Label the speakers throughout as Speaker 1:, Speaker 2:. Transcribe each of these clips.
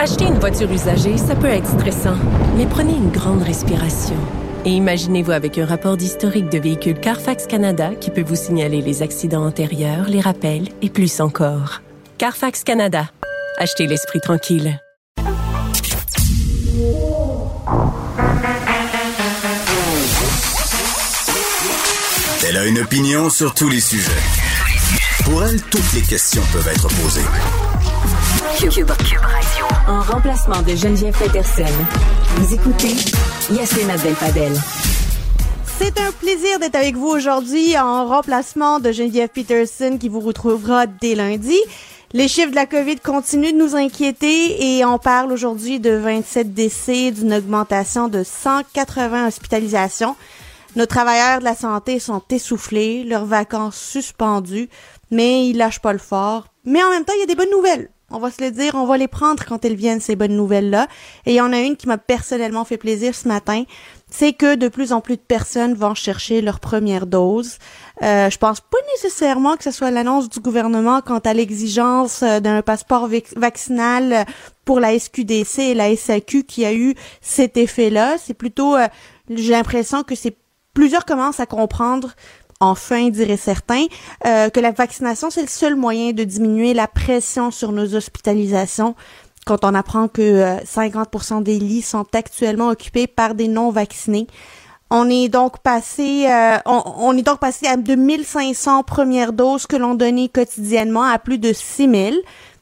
Speaker 1: Acheter une voiture usagée, ça peut être stressant, mais prenez une grande respiration. Et imaginez-vous avec un rapport d'historique de véhicule Carfax Canada qui peut vous signaler les accidents antérieurs, les rappels et plus encore. Carfax Canada. Achetez l'esprit tranquille.
Speaker 2: Elle a une opinion sur tous les sujets. Pour elle, toutes les questions peuvent être posées.
Speaker 3: Cube, Radio. En remplacement de Geneviève Peterson. Vous écoutez Yacine Abdel-Fadel.
Speaker 4: C'est un plaisir d'être avec vous aujourd'hui en remplacement de Geneviève Peterson qui vous retrouvera dès lundi. Les chiffres de la COVID continuent de nous inquiéter et on parle aujourd'hui de 27 décès, d'une augmentation de 180 hospitalisations. Nos travailleurs de la santé sont essoufflés, leurs vacances suspendues, mais ils lâchent pas le fort. Mais en même temps, il y a des bonnes nouvelles. On va se le dire, on va les prendre quand elles viennent, ces bonnes nouvelles-là. Et il y en a une qui m'a personnellement fait plaisir ce matin. C'est que de plus en plus de personnes vont chercher leur première dose. Euh, je pense pas nécessairement que ce soit l'annonce du gouvernement quant à l'exigence euh, d'un passeport vaccinal pour la SQDC et la SAQ qui a eu cet effet-là. C'est plutôt, euh, j'ai l'impression que c'est plusieurs commencent à comprendre enfin, diraient certains, euh, que la vaccination, c'est le seul moyen de diminuer la pression sur nos hospitalisations quand on apprend que 50% euh, des lits sont actuellement occupés par des non-vaccinés. On est donc passé, euh, on, on, est donc passé à 2500 premières doses que l'on donnait quotidiennement à plus de 6000.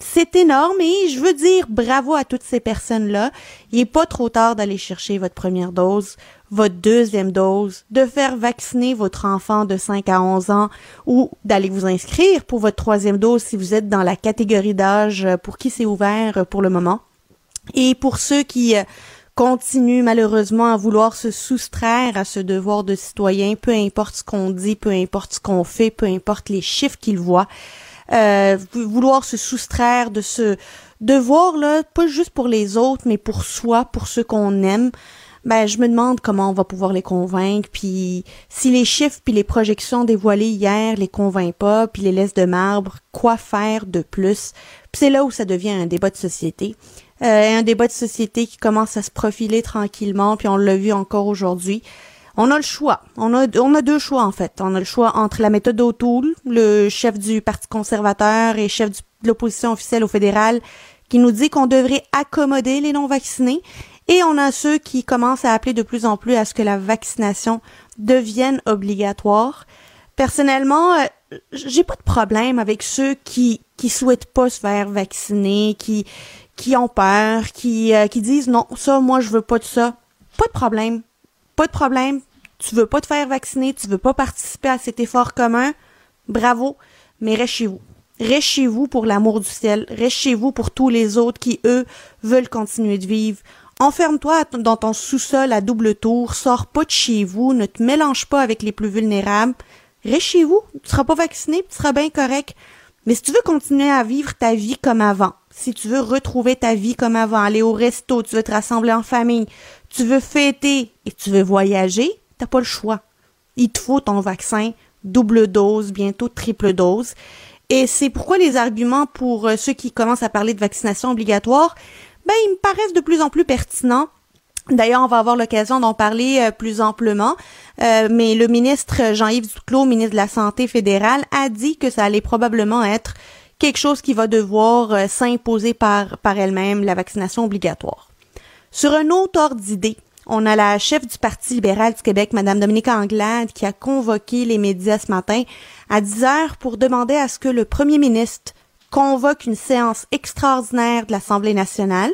Speaker 4: C'est énorme et je veux dire bravo à toutes ces personnes-là. Il n'est pas trop tard d'aller chercher votre première dose, votre deuxième dose, de faire vacciner votre enfant de 5 à 11 ans ou d'aller vous inscrire pour votre troisième dose si vous êtes dans la catégorie d'âge pour qui c'est ouvert pour le moment. Et pour ceux qui euh, continuent malheureusement à vouloir se soustraire à ce devoir de citoyen, peu importe ce qu'on dit, peu importe ce qu'on fait, peu importe les chiffres qu'ils voient, euh, vouloir se soustraire de ce devoir là, pas juste pour les autres, mais pour soi, pour ceux qu'on aime. Ben, je me demande comment on va pouvoir les convaincre, puis si les chiffres puis les projections dévoilées hier les convainquent pas, puis les laissent de marbre, quoi faire de plus? C'est là où ça devient un débat de société, euh, un débat de société qui commence à se profiler tranquillement, puis on l'a vu encore aujourd'hui. On a le choix. On a, on a deux choix, en fait. On a le choix entre la méthode O'Toole, le chef du Parti conservateur et chef de l'opposition officielle au fédéral, qui nous dit qu'on devrait accommoder les non-vaccinés, et on a ceux qui commencent à appeler de plus en plus à ce que la vaccination devienne obligatoire. Personnellement, euh, j'ai pas de problème avec ceux qui qui souhaitent pas se faire vacciner, qui qui ont peur, qui euh, qui disent non, ça moi je veux pas de ça. Pas de problème. Pas de problème tu veux pas te faire vacciner, tu veux pas participer à cet effort commun, bravo, mais reste chez vous. Reste chez vous pour l'amour du ciel, reste chez vous pour tous les autres qui, eux, veulent continuer de vivre. Enferme-toi dans ton sous-sol à double tour, sors pas de chez vous, ne te mélange pas avec les plus vulnérables. Reste chez vous, tu seras pas vacciné, tu seras bien correct. Mais si tu veux continuer à vivre ta vie comme avant, si tu veux retrouver ta vie comme avant, aller au resto, tu veux te rassembler en famille, tu veux fêter et tu veux voyager, t'as pas le choix. Il te faut ton vaccin, double dose, bientôt triple dose. Et c'est pourquoi les arguments pour euh, ceux qui commencent à parler de vaccination obligatoire, ben, ils me paraissent de plus en plus pertinents. D'ailleurs, on va avoir l'occasion d'en parler euh, plus amplement, euh, mais le ministre Jean-Yves Duclos, ministre de la Santé fédérale, a dit que ça allait probablement être quelque chose qui va devoir s'imposer par, par elle-même, la vaccination obligatoire. Sur un autre ordre d'idée, on a la chef du Parti libéral du Québec, Madame Dominique Anglade, qui a convoqué les médias ce matin à 10 heures pour demander à ce que le premier ministre convoque une séance extraordinaire de l'Assemblée nationale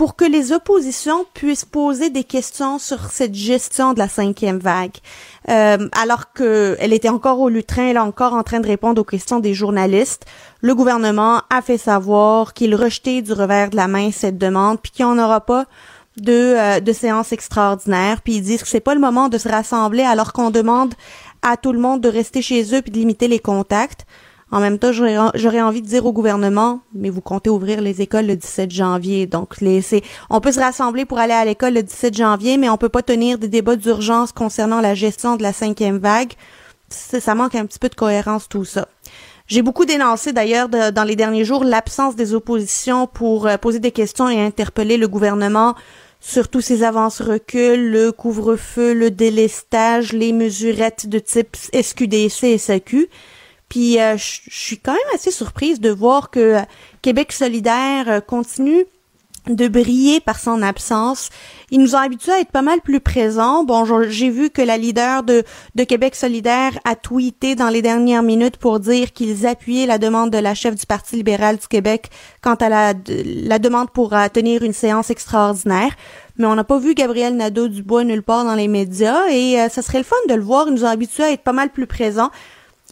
Speaker 4: pour que les oppositions puissent poser des questions sur cette gestion de la cinquième vague. Euh, alors qu'elle était encore au lutrin, elle est encore en train de répondre aux questions des journalistes. Le gouvernement a fait savoir qu'il rejetait du revers de la main cette demande, puis qu'il n'y en aura pas de, euh, de séances extraordinaires, puis ils disent que c'est pas le moment de se rassembler alors qu'on demande à tout le monde de rester chez eux puis de limiter les contacts. En même temps, j'aurais envie de dire au gouvernement, mais vous comptez ouvrir les écoles le 17 janvier. Donc, les, on peut se rassembler pour aller à l'école le 17 janvier, mais on peut pas tenir des débats d'urgence concernant la gestion de la cinquième vague. Ça, manque un petit peu de cohérence, tout ça. J'ai beaucoup dénoncé d'ailleurs dans les derniers jours l'absence des oppositions pour poser des questions et interpeller le gouvernement sur tous ces avances-reculs, le couvre-feu, le délestage, les mesurettes de type SQDC, SAQ. Puis je suis quand même assez surprise de voir que Québec solidaire continue de briller par son absence. Ils nous ont habitués à être pas mal plus présents. Bon, j'ai vu que la leader de, Québec solidaire a tweeté dans les dernières minutes pour dire qu'ils appuyaient la demande de la chef du Parti libéral du Québec quant à la, demande pour euh, tenir une séance extraordinaire. Mais on n'a pas vu Gabriel Nadeau-Dubois nulle part dans les médias et euh, ça serait le fun de le voir. Ils nous ont habitués à être pas mal plus présents.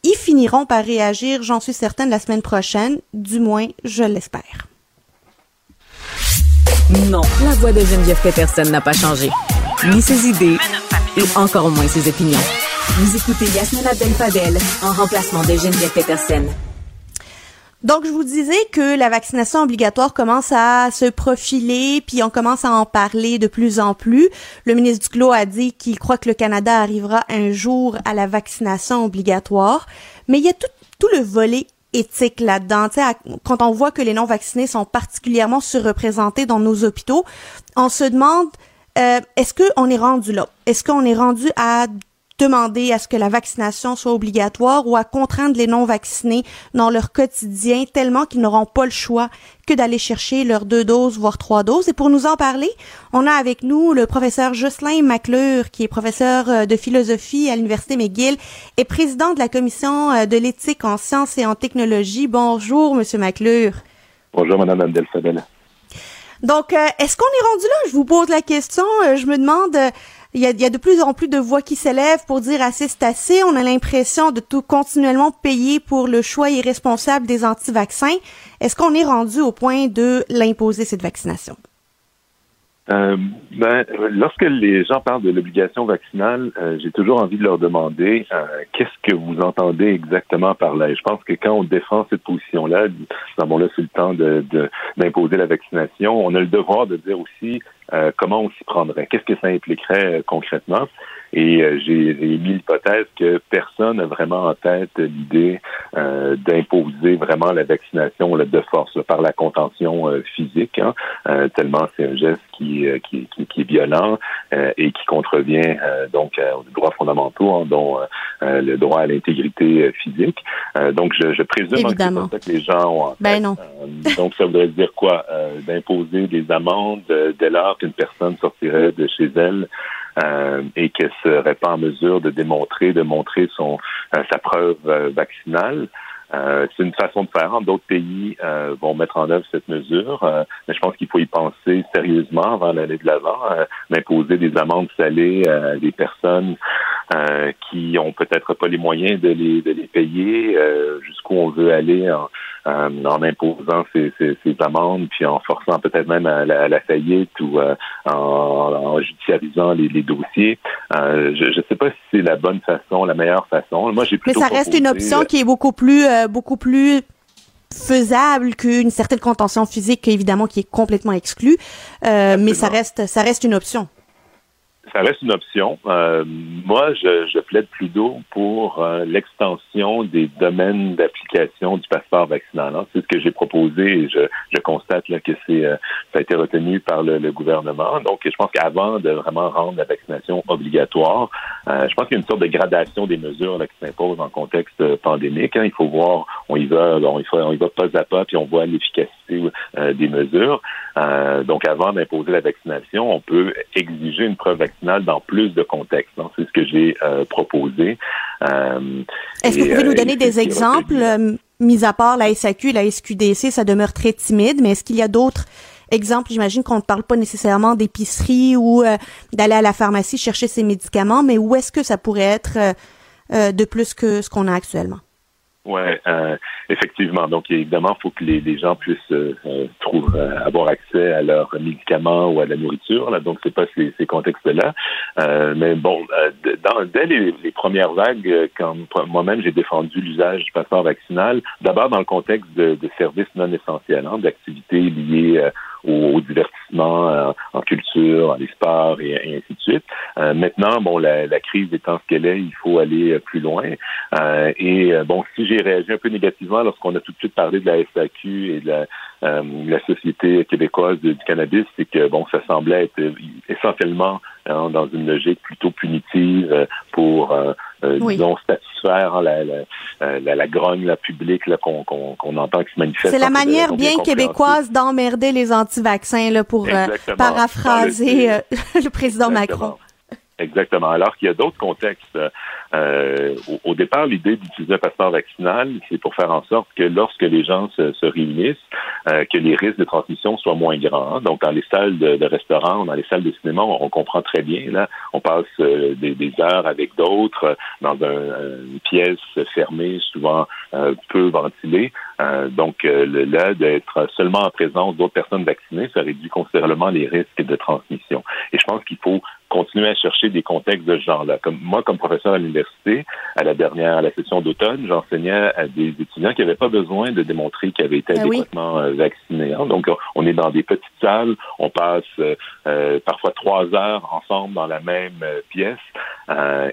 Speaker 4: Ils finiront par réagir, j'en suis certaine, la semaine prochaine. Du moins, je l'espère.
Speaker 3: Non, la voix de Geneviève Peterson n'a pas changé. Ni ses idées, et encore moins ses opinions. Vous écoutez Yasmina Abdel-Fadel en remplacement de Geneviève Peterson.
Speaker 4: Donc, je vous disais que la vaccination obligatoire commence à se profiler, puis on commence à en parler de plus en plus. Le ministre Duclos a dit qu'il croit que le Canada arrivera un jour à la vaccination obligatoire, mais il y a tout, tout le volet éthique là-dedans. Quand on voit que les non-vaccinés sont particulièrement surreprésentés dans nos hôpitaux, on se demande euh, est-ce qu'on est rendu là? Est-ce qu'on est rendu à demander à ce que la vaccination soit obligatoire ou à contraindre les non-vaccinés dans leur quotidien tellement qu'ils n'auront pas le choix que d'aller chercher leurs deux doses, voire trois doses. Et pour nous en parler, on a avec nous le professeur Jocelyn McClure, qui est professeur euh, de philosophie à l'Université McGill et président de la commission euh, de l'éthique en sciences et en technologie. Bonjour, Monsieur McClure.
Speaker 5: Bonjour, Madame Abdel-Fadel.
Speaker 4: Donc, euh, est-ce qu'on est rendu là? Je vous pose la question. je me demande, il y, a, de plus en plus de voix qui s'élèvent pour dire assez c'est assez. On a l'impression de tout continuellement payer pour le choix irresponsable des anti-vaccins. Est-ce qu'on est rendu au point de l'imposer, cette vaccination?
Speaker 5: Euh, ben, lorsque les gens parlent de l'obligation vaccinale, euh, j'ai toujours envie de leur demander euh, qu'est-ce que vous entendez exactement par là? je pense que quand on défend cette position-là, avons là, c'est le temps de, d'imposer la vaccination, on a le devoir de dire aussi comment on s'y prendrait, qu'est-ce que ça impliquerait concrètement? Et euh, j'ai mis l'hypothèse que personne n'a vraiment en tête l'idée euh, d'imposer vraiment la vaccination de force par la contention euh, physique, hein, tellement c'est un geste qui, qui, qui, est violent et qui contrevient donc aux droits fondamentaux, hein, dont le droit à l'intégrité physique. donc, je, je présume
Speaker 4: que
Speaker 5: c'est ça que les gens ont en
Speaker 4: ben non.
Speaker 5: donc, ça voudrait dire quoi? D'imposer des amendes dès lors qu'une personne sortirait de chez elle euh, et qu'elle serait pas en mesure de démontrer, de montrer son euh, sa preuve euh, vaccinale. c'est une façon de faire. D'autres pays vont mettre en œuvre cette mesure, mais je pense qu'il faut y penser sérieusement avant l'année de l'avant, d'imposer des amendes salées à des personnes qui ont peut-être pas les moyens de les, de les payer, jusqu'où on veut aller en, euh, en imposant ces, amendes, puis en forçant peut-être même à la, faillite ou euh, en, judiciarisant les, dossiers. Euh, je ne sais pas si c'est la bonne façon, la meilleure façon. Moi, j'ai
Speaker 4: Mais ça reste une option qui est beaucoup plus, beaucoup plus faisable qu'une certaine contention physique, évidemment, qui est complètement exclue. mais ça reste, ça reste une option
Speaker 5: ça reste une option. Euh, moi, je, je, plaide plutôt pour euh, l'extension des domaines d'application du passeport vaccinal. Hein. C'est ce que j'ai proposé et je, je constate là, que c'est euh, ça a été retenu par le, gouvernement. Donc, je pense qu'avant de vraiment rendre la vaccination obligatoire, je pense qu'il y a une sorte de gradation des mesures là, qui s'imposent en contexte pandémique. Hein. Il faut voir, on y va, on y va, on y va pas à pas, puis on voit l'efficacité des mesures. donc, avant d'imposer la vaccination, on peut exiger une preuve vaccinale dans plus de contextes. C'est ce que j'ai euh, proposé.
Speaker 4: Euh, Est-ce que vous pouvez nous euh, donner des exemples, mis à part la SAQ, la SQDC, ça demeure très timide, mais est-ce qu'il y a d'autres exemples? J'imagine qu'on ne parle pas nécessairement d'épicerie ou d'aller à la pharmacie chercher ses médicaments, mais où est-ce que ça pourrait être de plus que ce qu'on a actuellement?
Speaker 5: Oui, euh, effectivement. Donc, évidemment, il faut que les, gens puissent euh, euh trouver, euh, avoir accès à leurs médicaments ou à la nourriture. Là. Donc, c'est pas ces, ces contextes-là. Euh, mais bon, dans, dès les, les, premières vagues, quand moi-même j'ai défendu l'usage du passeport vaccinal, d'abord dans le contexte de, de services non essentiels, hein, d'activités liées au, divertissement, en culture, en sports et, ainsi de suite. maintenant, bon, la, la crise étant ce qu'elle est, il faut aller plus loin. et bon, si j'ai réagi un peu négativement lorsqu'on a tout de suite parlé de la SAQ et de la euh, la société québécoise du cannabis, c'est que bon, ça semblait être essentiellement hein, dans une logique plutôt punitive euh, pour euh, disons satisfaire hein, la, la, la, grogne la publique qu'on entend qui se manifeste.
Speaker 4: C'est la manière bien québécoise d'emmerder les anti-vaccins là pour paraphraser le président Macron.
Speaker 5: Exactement. Alors qu'il y a d'autres contextes. Euh, au, départ, l'idée d'utiliser un passeport vaccinal, c'est pour faire en sorte que lorsque les gens se, se réunissent, euh, que les risques de transmission soient moins grands. Donc, dans les salles de, de restaurants, dans les salles de cinéma, on, comprend très bien. Là, on passe euh, des, des, heures avec d'autres dans un, une pièce fermée, souvent peu ventilée. donc, le, là, d'être seulement en présence d'autres personnes vaccinées, ça réduit considérablement les risques de transmission. Et je pense qu'il faut continuer à chercher des contextes de ce genre-là. Comme moi, comme professeur à l'université, à la dernière, à la session d'automne, j'enseignais à des étudiants qui n'avaient pas besoin de démontrer qu'ils avaient été ben adéquatement euh, vaccinés. Hein. Donc, on est dans des petites salles, on passe euh, euh, parfois trois heures ensemble dans la même pièce.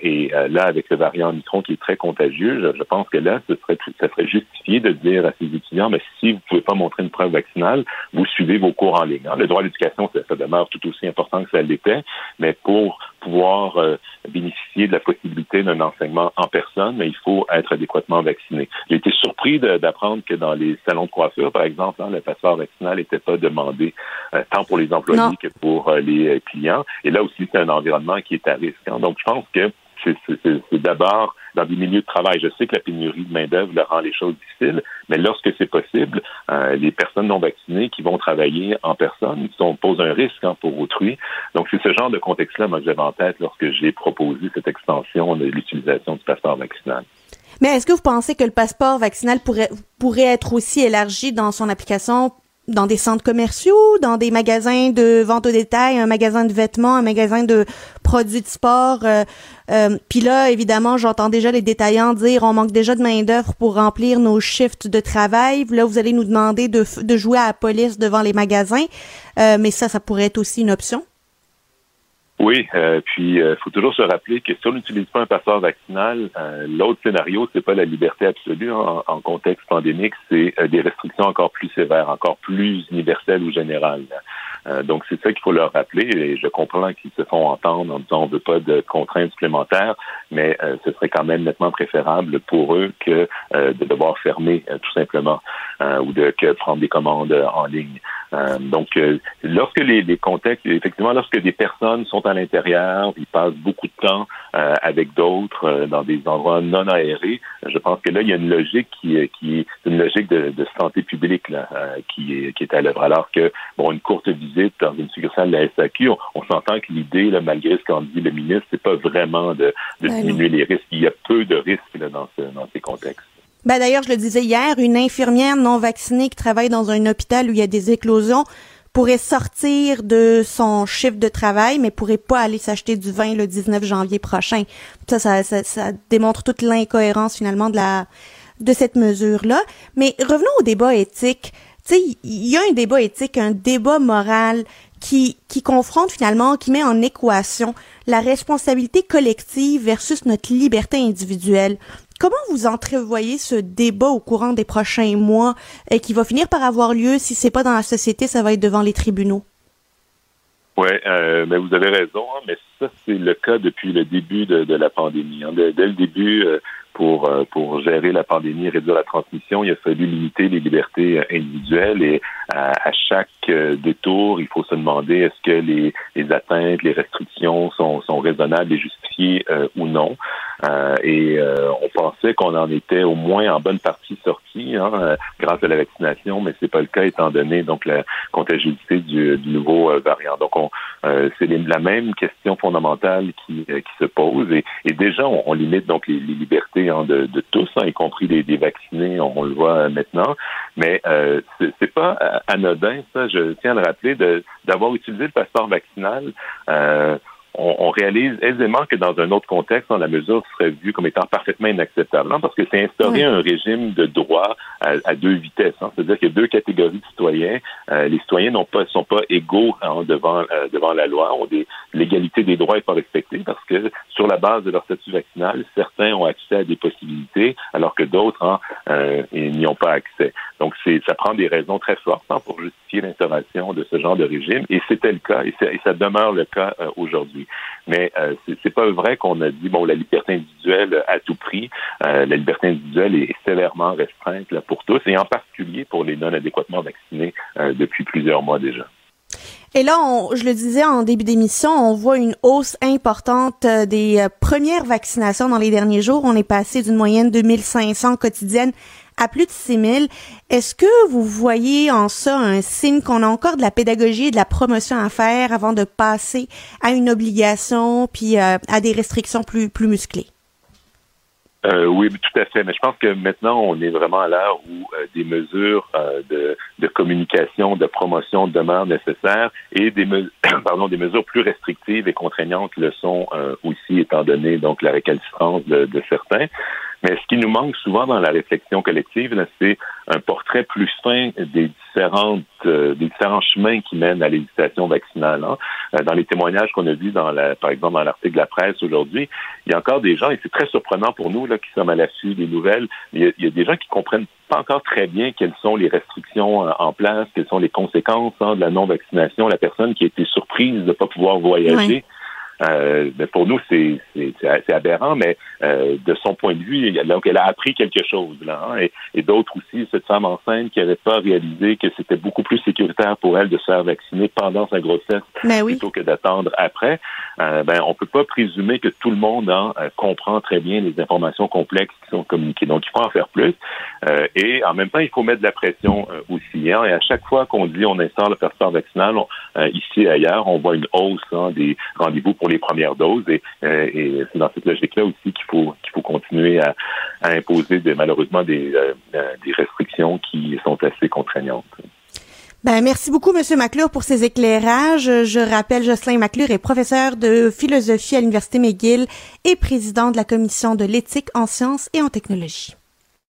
Speaker 5: et là, avec le variant Omicron qui est très contagieux, je, pense que là, ce serait, ça serait justifié de dire à ces étudiants, mais si vous ne pouvez pas montrer une preuve vaccinale, vous suivez vos cours en ligne. Hein. Le droit à l'éducation, ça, ça demeure tout aussi important que ça l'était, mais pour pouvoir euh, bénéficier de la possibilité d'un enseignement en personne, mais il faut être adéquatement vacciné. J'ai été surpris d'apprendre que dans les salons de coiffure, par exemple, hein, le passeport vaccinal n'était pas demandé euh, tant pour les employés que pour euh, les clients. Et là aussi, c'est un environnement qui est à risque. Hein. Donc, je pense que c'est d'abord dans des milieux de travail. Je sais que la pénurie de main-d'œuvre rend les choses difficiles, mais lorsque c'est possible, euh, les personnes non vaccinées qui vont travailler en personne sont, posent un risque hein, pour autrui. Donc, c'est ce genre de contexte-là que j'avais en tête lorsque j'ai proposé cette extension de l'utilisation du passeport vaccinal.
Speaker 4: Mais est-ce que vous pensez que le passeport vaccinal pourrait, pourrait être aussi élargi dans son application dans des centres commerciaux, dans des magasins de vente au détail, un magasin de vêtements, un magasin de produits de sport. Euh, euh, Puis là, évidemment, j'entends déjà les détaillants dire on manque déjà de main d'œuvre pour remplir nos shifts de travail. Là, vous allez nous demander de, de jouer à la police devant les magasins, euh, mais ça, ça pourrait être aussi une option.
Speaker 5: Oui, euh, puis il euh, faut toujours se rappeler que si on n'utilise pas un passeport vaccinal, euh, l'autre scénario, c'est pas la liberté absolue en, contexte pandémique, c'est des restrictions encore plus sévères, encore plus universelles ou générales. donc c'est ça qu'il faut leur rappeler et je comprends qu'ils se font entendre en disant on veut pas de contraintes supplémentaires, mais ce serait quand même nettement préférable pour eux que de devoir fermer tout simplement ou de que prendre des commandes en ligne. Donc lorsque les, les contextes, effectivement, lorsque des personnes sont à l'intérieur, ils passent beaucoup de temps euh, avec d'autres euh, dans des endroits non aérés. Je pense que là, il y a une logique qui, euh, qui est une logique de, santé publique là, qui, est, qui est à l'œuvre. Alors que, bon, une courte visite dans une succursale de la SAQ, on, s'entend que l'idée, malgré ce qu'en dit le ministre, c'est pas vraiment de, de diminuer les risques. Il y a peu de risques dans, dans ces contextes.
Speaker 4: Ben d'ailleurs, je le disais hier, une infirmière non vaccinée qui travaille dans un hôpital où il y a des éclosions pourrait sortir de son chiffre de travail, mais pourrait pas aller s'acheter du vin le 19 janvier prochain. Ça, ça, ça, démontre toute l'incohérence finalement de la de cette mesure-là. Mais revenons au débat éthique. Tu sais, il y a un débat éthique, un débat moral qui, qui confronte finalement, qui met en équation la responsabilité collective versus notre liberté individuelle. Comment vous entrevoyez ce débat au courant des prochains mois et qui va finir par avoir lieu? Si c'est pas dans la société, ça va être devant les tribunaux?
Speaker 5: Oui, euh, mais vous avez raison, hein, mais ça, c'est le cas depuis le début de, la pandémie. Hein. Dès, le début, euh, pour, euh, pour gérer la pandémie, réduire la transmission, il a fallu limiter les libertés individuelles et à, chaque détour, il faut se demander est-ce que les, atteintes, les restrictions sont raisonnables et justifiées ou non. Euh, et euh, on pensait qu'on en était au moins en bonne partie sorti hein, euh, grâce à la vaccination, mais c'est pas le cas étant donné donc la contagiosité du, nouveau variant. Donc on, c'est la même question fondamentale qui, qui se pose et, et déjà on, limite donc les, libertés hein, de, de, tous, hein, y compris des, des vaccinés, on, le voit maintenant. Mais euh, c'est pas anodin ça. Je tiens à le rappeler d'avoir utilisé le passeport vaccinal. Euh, on, réalise aisément que dans un autre contexte, la mesure serait vue comme étant parfaitement inacceptable, hein, parce que c'est instaurer un régime de droit à, deux vitesses. Hein. C'est-à-dire qu'il y a deux catégories de citoyens. Euh, les citoyens n'ont pas, sont pas égaux hein, devant euh, devant la loi. Des l'égalité des droits n'est pas respectée parce que sur la base de leur statut vaccinal, certains ont accès à des possibilités, alors que d'autres hein, euh, n'y ont pas accès. Donc c'est ça prend des raisons très fortes hein, pour justifier l'instauration de ce genre de régime, et c'était le cas, et, ça demeure le cas aujourd'hui. Mais euh, c'est pas vrai qu'on a dit bon la liberté individuelle à tout prix. la liberté individuelle est sévèrement restreinte là, pour tous, et en particulier pour les non adéquatement vaccinés depuis plusieurs mois déjà.
Speaker 4: Et là, je le disais en début d'émission, on voit une hausse importante euh, des euh, premières vaccinations dans les derniers jours. On est passé d'une moyenne de 1500 quotidiennes à plus de 6000. Est-ce que vous voyez en ça un signe qu'on a encore de la pédagogie et de la promotion à faire avant de passer à une obligation puis euh, à des restrictions plus, plus musclées?
Speaker 5: Euh, oui, tout à fait. Mais je pense que maintenant, on est vraiment à l'heure où euh, des mesures de, de, communication, de promotion demeurent nécessaires et des, pardon, des mesures plus restrictives et contraignantes le sont aussi, étant donné donc la récalcitrance de certains. Mais ce qui nous manque souvent dans la réflexion collective, c'est un portrait plus fin des différentes, euh, des différents chemins qui mènent à l'hésitation vaccinale. Hein. Euh, dans les témoignages qu'on a vus, dans la, par exemple, dans l'article de la presse aujourd'hui, il y a encore des gens, et c'est très surprenant pour nous là, qui sommes à l'affût des nouvelles, il y, a, des gens qui comprennent pas encore très bien quelles sont les restrictions euh, en place, quelles sont les conséquences hein, de la non-vaccination. La personne qui a été surprise de ne pas pouvoir voyager. Euh, pour nous, c'est aberrant, mais euh, de son point de vue, donc elle a appris quelque chose là, hein, et, et d'autres aussi, cette femme enceinte qui n'avait pas réalisé que c'était beaucoup plus sécuritaire pour elle de se faire vacciner pendant sa grossesse plutôt que d'attendre après. Euh, ben, on peut pas présumer que tout le monde hein, euh, comprend très bien les informations complexes qui sont communiquées. Donc, il faut en faire plus. Euh, et en même temps, il faut mettre de la pression aussi. Hein, et à chaque fois qu'on dit on installe le passeport vaccinal, ici et ailleurs, on voit une hausse hein, des rendez-vous pour les premières doses. Et, et c'est dans cette logique-là aussi qu'il faut qu'il faut continuer à, imposer malheureusement des, des restrictions qui sont assez contraignantes.
Speaker 4: Ben, merci beaucoup, Monsieur McClure, pour ces éclairages. Je rappelle, Jocelyn McClure est professeur de philosophie à l'Université McGill et président de la Commission de l'éthique en sciences et en technologie.